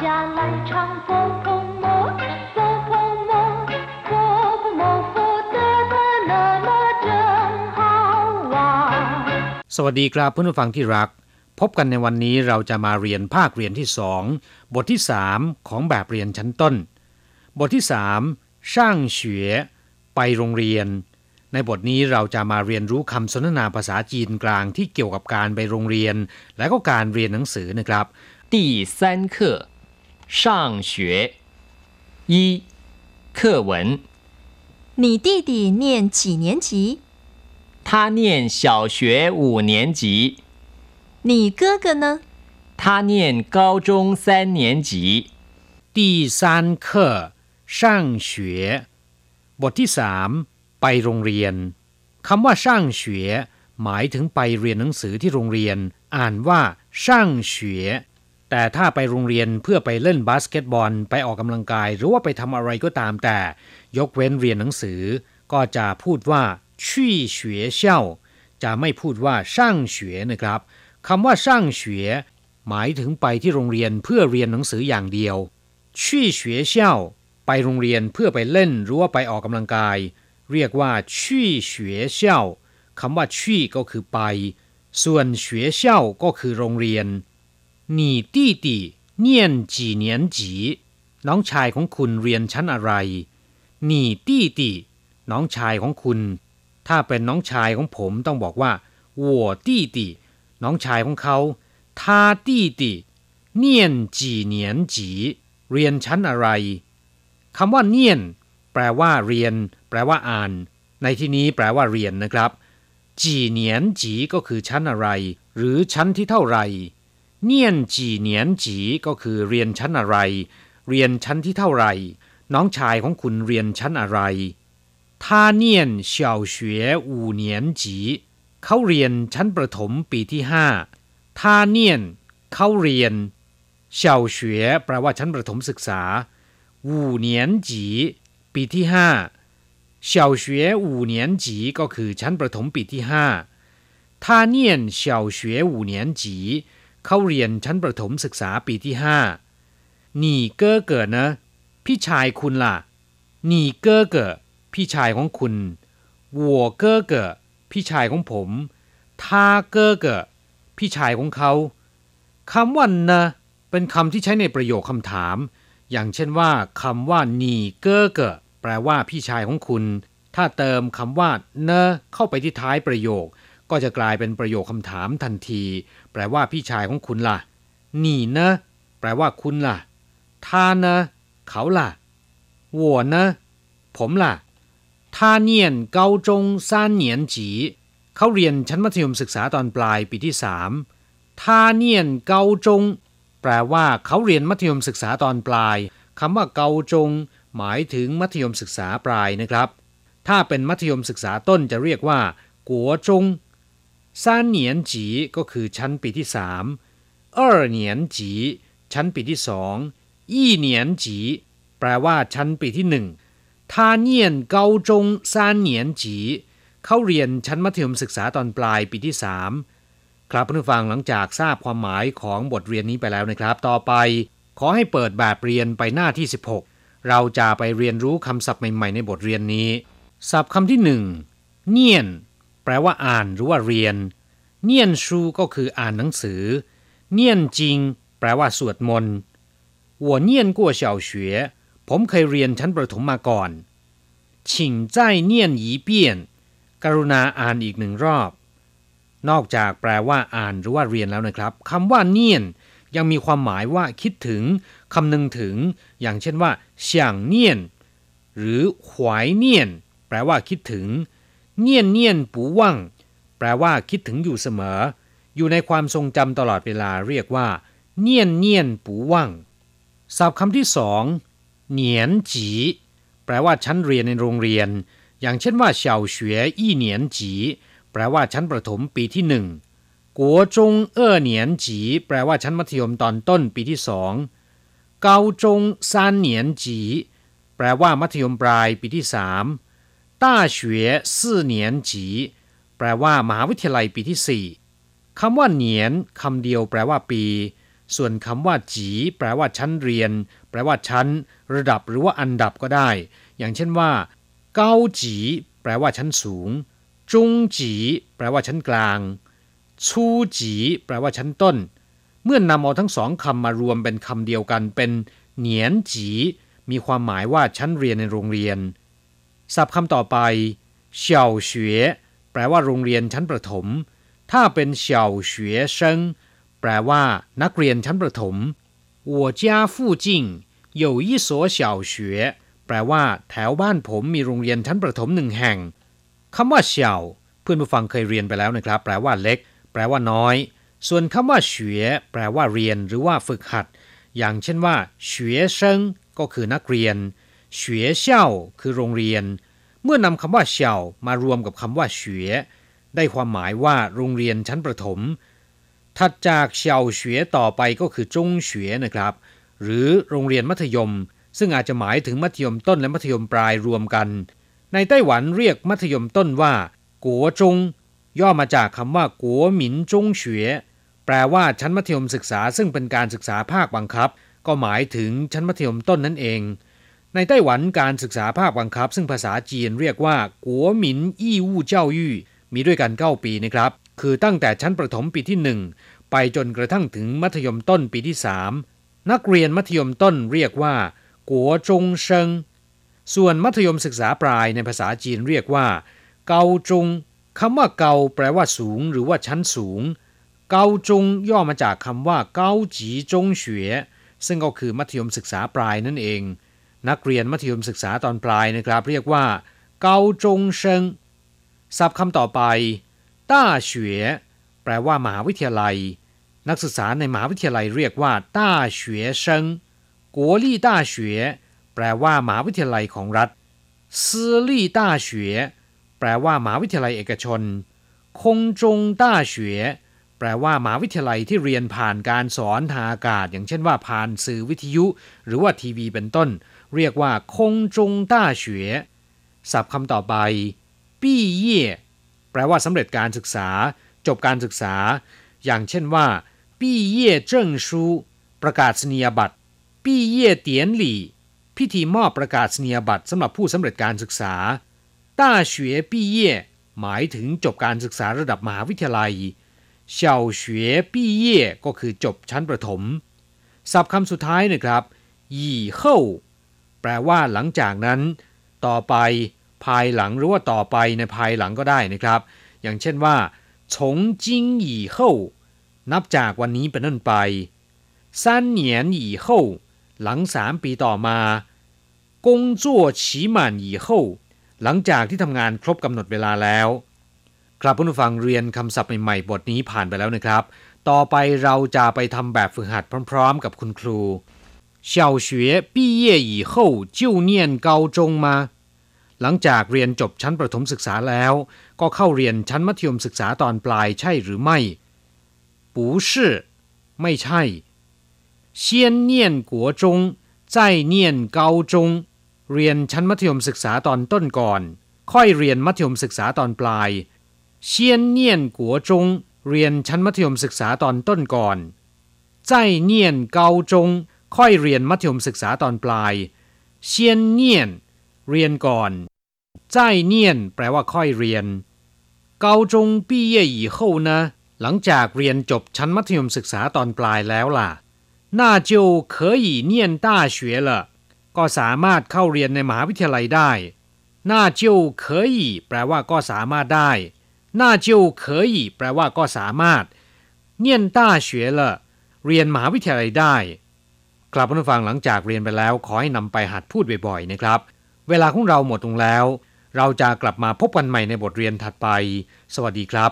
家来唱佛婆摩，佛婆摩，佛婆摩佛得得乐乐真好玩。 สวัสดีครับเพื่อนผู้ฟังที่รัก พบกันในวันนี้เราจะมาเรียนภาคเรียนที่สองบทที่สามของแบบเรียนชั้นต้น บทที่สามช่างเฉวยไปโรงเรียน ในบทนี้เราจะมาเรียนรู้คำสนทนาภาษาจีนกลางที่เกี่ยวกับการไปโรงเรียน และก็การเรียนหนังสือนะครับ 第三课 上学一课文，你弟弟念几年级？他念小学五年级，你哥哥呢？他念高中三年级。第三课上学บทที่สามไปโรงเรียนคำว่าช่างเฉวยหมายถึงไปเรียนหนังสือที่โรงเรียน อ่านว่าช่างเฉวย แต่ถ้าไปโรงเรียนเพื่อไปเล่นบาสเกตบอล ไปออกกำลังกาย หรือว่าไปทำอะไรก็ตามแต่ ยกเว้นเรียนหนังสือ ก็จะพูดว่าชี่เฉวยเช่าจะไม่พูดว่าช่างเฉวยนะครับคำว่าช่างเฉวยหมายถึงไปที่โรงเรียนเพื่อเรียนหนังสืออย่างเดียวชี่เฉวยเช่าไปโรงเรียนเพื่อไปเล่นหรือว่าไปออกกำลังกาย เรียกว่าชี่เฉวยเช่าคำว่าชี่ก็คือไป ส่วนเฉวยเช่าก็คือโรงเรียน หนี่ตี้ตีเนียนจีเนียนจีน้องชายของคุณเรียนชั้นอะไร หนีตีตีน้องชายของคุณ ถ้าเป็นน้องชายของผมต้องบอกว่าวัวตีตีน้องชายของเขาท่าตี้ตีเนียนจีเนียนจีเรียนชั้นอะไรคำว่าเนียน แปลว่าเรียน แปลว่าอ่าน ในที่นี้แปลว่าเรียนนะครับ จีเนียนจีก็คือชั้นอะไร หรือชั้นที่เท่าไหร่ เนียนจีเหนียนจีก็คือเรียนชั้นอะไร เรียนชั้นที่เท่าไหร่ น้องชายของคุณเรียนชั้นอะไร他念小学五年级เขาเรียนชั้นประถมปีที่ห้า他念เขาเรียน เฉาเฉวยแปลว่าชั้นประถมศึกษาอูเหนียนจีปีที่ห้าเฉาเฉวยอูเหนียนจีก็คือชั้นประถมปีที่ห้า他念小学五年级 เข้าเรียนชั้นประถมศึกษาปีที่ห้าหนีเก้อเกิดนะ พี่ชายคุณล่ะหนีเก้อเกิดพี่ชายของคุณวัวเก้อเกิดพี่ชายของผมท่าเก้อเกิดพี่ชายของเขาคำว่านะเป็นคำที่ใช้ในประโยคคำถาม อย่างเช่นว่าคำว่าหนีเก้อเกิดแปลว่าพี่ชายของคุณ ถ้าเติมคำว่าเนเข้าไปที่ท้ายประโยค ก็จะกลายเป็นประโยคคำถามทันที แปลว่าพี่ชายของคุณล่ะหนีนะ แปลว่าคุณล่ะท่านนะ เขาล่ะวัวนะ ผมล่ะท่าเนียนเกาจงซานเนียนจีเขาเรียนชั้นมัธยมศึกษาตอนปลายปีที่สามท่าเนียนเกาจง แปลว่าเขาเรียนมัธยมศึกษาตอนปลายคำว่าเกาจง หมายถึงมัธยมศึกษาปลายนะครับ ถ้าเป็นมัธยมศึกษาต้นจะเรียกว่า กัวจง สามเหนียนจีก็คือชั้นปีที่สามเออเหนียนจีชั้นปีที่สองยี่เหนียนจีแปลว่าชั้นปีที่หนึ่งทาเนียนเกาจงสามเหนียนจีเข้าเรียนชั้นมัธยมศึกษาตอนปลายปีที่สามครับเพื่อนฟังหลังจากทราบความหมายของบทเรียนนี้ไปแล้วนะครับ ต่อไป ขอให้เปิดแบบเรียนไปหน้าที่ 16 เราจะไปเรียนรู้คำศัพท์ใหม่ ๆ ในบทเรียนนี้ ศัพท์คำที่หนึ่งเนียน แปลว่าอ่านหรือว่าเรียน เนียนชูก็คืออ่านหนังสือ เนียนจริง แปลว่าสวดมนต์我念过小学ผมเคยเรียนชั้นประถมมาก่อน请再念一遍กรุณาอ่านอีกหนึ่งรอบ นอกจากแปลว่าอ่านหรือว่าเรียนแล้วนะครับคำว่าเนียน ยังมีความหมายว่าคิดถึงคำนึงถึง อย่างเช่นว่า想念หรือหวายเนียน แปลว่าคิดถึง เนียนเนียนปูว่างแปลว่าคิดถึงอยู่เสมอ อยู่ในความทรงจำตลอดเวลาเรียกว่า เนียนเนียนปูว่างศัพท์คำที่สองเหนียนจีแปลว่าชั้นเรียนในโรงเรียน อย่างเช่นว่าเฉาเฉวยอี้เหนียนจีแปลว่าชั้นประถมปีที่หนึ่งกัวจงเอ้อเหนียนจีแปลว่าชั้นมัธยมตอนต้นปีที่สองเกาจงซานเหนียนจีแปลว่ามัธยมปลายปีที่สาม ต้าเฉวยสี่เหนียนจี แปลว่ามหาวิทยาลัยปีที่สี่คำว่าเหนียนคำเดียวแปลว่าปี ส่วนคำว่าจีแปลว่าชั้นเรียน แปลว่าชั้น ระดับหรือว่าอันดับก็ได้ อย่างเช่นว่าเก้าจีแปลว่าชั้นสูงจงจีแปลว่าชั้นกลาง ชูจีแปลว่าชั้นต้น เมื่อนำเอาทั้งสองคำมารวมเป็นคำเดียวกันเป็นเหนียนจีมีความหมายว่าชั้นเรียนในโรงเรียน ศัพท์คำต่อไปเฉาเฉวยแปลว่าโรงเรียนชั้นประถม ถ้าเป็นเฉาเฉวยเซิงแปลว่า นักเรียนชั้นประถม我家附近有一所小学แปลว่า แถวบ้านผมมีโรงเรียนชั้นประถมหนึ่งแห่งคำว่าเฉาเพื่อนผู้ฟังเคยเรียนไปแล้วนะครับ แปลว่าเล็ก แปลว่าน้อย ส่วนคำว่าเฉวยแปลว่าเรียนหรือว่าฝึกหัด อย่างเช่นว่าเฉวยเซิงก็คือนักเรียน เฉวยเช่าคือโรงเรียน เมื่อนำคำว่าเฉามารวมกับคำว่าเฉวยได้ความหมายว่าโรงเรียนชั้นประถม ถัดจากเฉาเฉวยต่อไปก็คือจงเฉวยนะครับ หรือโรงเรียนมัธยม ซึ่งอาจจะหมายถึงมัธยมต้นและมัธยมปลายรวมกัน ในไต้หวันเรียกมัธยมต้นว่ากัวจง ย่อมาจากคำว่ากัวหมินจงเฉวยแปลว่าชั้นมัธยมศึกษาซึ่งเป็นการศึกษาภาคบังคับ ก็หมายถึงชั้นมัธยมต้นนั่นเอง ในไต้หวันการศึกษาภาคบังคับ ซึ่งภาษาจีนเรียกว่ากัวหมินอี้วู่เจ้ายู่มีด้วยกัน 9 ปีนะครับ คือตั้งแต่ชั้นประถมปีที่ 1 ไปจนกระทั่งถึงมัธยมต้นปีที่ 3 นักเรียนมัธยมต้นเรียกว่ากัวจงเซิง ส่วนมัธยมศึกษาปลายในภาษาจีนเรียกว่า เกาจงคำว่าเกาแปลว่าสูง หรือว่าชั้นสูง เกาจงย่อมาจากคำว่าเกาจีจงเฉวซึ่งก็คือมัธยมศึกษาปลายนั่นเอง นักเรียนมัธยมศึกษาตอนปลายนะครับ เรียกว่า เกาจงเซิงศัพท์คำต่อไป ต้าเฉวยแปลว่ามหาวิทยาลัย นักศึกษาในมหาวิทยาลัยเรียกว่า ต้าเฉวยเซิงกัวลี่ต้าเฉวยแปลว่ามหาวิทยาลัยของรัฐซื่อลี่ต้าเฉวยแปลว่ามหาวิทยาลัยเอกชน คงจงต้าเฉวยแปลว่ามหาวิทยาลัยที่เรียนผ่านการสอนทางอากาศ อย่างเช่นว่าผ่านสื่อวิทยุ หรือว่าทีวีเป็นต้น เรียกว่าคงจงต้าเฉวศัพท์คำต่อไปปี้เย่แปลว่าสำเร็จการศึกษา จบการศึกษา อย่างเช่นว่าปี้เย่เจิ้งชูประกาศนียบัตรปี้เย่เตียนหลี่ พิธีมอบประกาศนียบัตรสำหรับผู้สำเร็จการศึกษาต้าเฉวปี้เย่หมายถึงจบการศึกษาระดับมหาวิทยาลัยเฉาเฉวปี้เย่ก็คือจบชั้นประถมศัพท์คำสุดท้ายนะครับยี่เฮ้า แปลว่าหลังจากนั้น ต่อไปภายหลังหรือว่าต่อไปในภายหลังก็ได้นะครับ อย่างเช่นว่าฉงจิงหยี่เฮ่านับจากวันนี้เป็นต้นไปสั้เหนียนหีเฮ่าหลังสามปีต่อมากงจั่วฉีหมันหีเฮ่าหลังจากที่ทำงานครบกำหนดเวลาแล้ว ครับผู้ฟังเรียนคำศัพท์ใหม่ๆบทนี้ผ่านไปแล้วนะครับ ต่อไปเราจะไปทำแบบฝึกหัดพร้อม ๆ กับคุณครู 小学毕业以后就念高中吗หลังจากเรียนจบชั้นประถมศึกษาแล้ว ก็เข้าเรียนชั้นมัธยมศึกษาตอนปลายใช่หรือไม่不是ไม่ใช่先念国中再念高中เรียนชั้นมัธยมศึกษาตอนต้นก่อน ค่อยเรียนมัธยมศึกษาตอนปลาย先念国中เรียนชั้นมัธยมศึกษาตอนต้นก่อน再念高中 ค่อยเรียนมัธยมศึกษาตอนปลายเชียนเนียน เรียนก่อนใจเนียน แปลว่าค่อยเรียนเกาจงปีเย่หยี่เข้านะ หลังจากเรียนจบชั้นมัธยมศึกษาตอนปลายแล้วล่ะน่าจิวเคยเนียนต้าเฉวละก็สามารถเข้าเรียนในมหาวิทยาลัยได้น่าจิวเคยแปลว่าก็สามารถได้น่าจิวเคยแปลว่าก็สามารถ เนียนต้าเฉวละเรียนมหาวิทยาลัยได้ กลับมาฟังหลังจากเรียนไปแล้ว ขอให้นำไปหัดพูดบ่อยๆนะครับ เวลาของเราหมดลงแล้ว เราจะกลับมาพบกันใหม่ในบทเรียนถัดไป สวัสดีครับ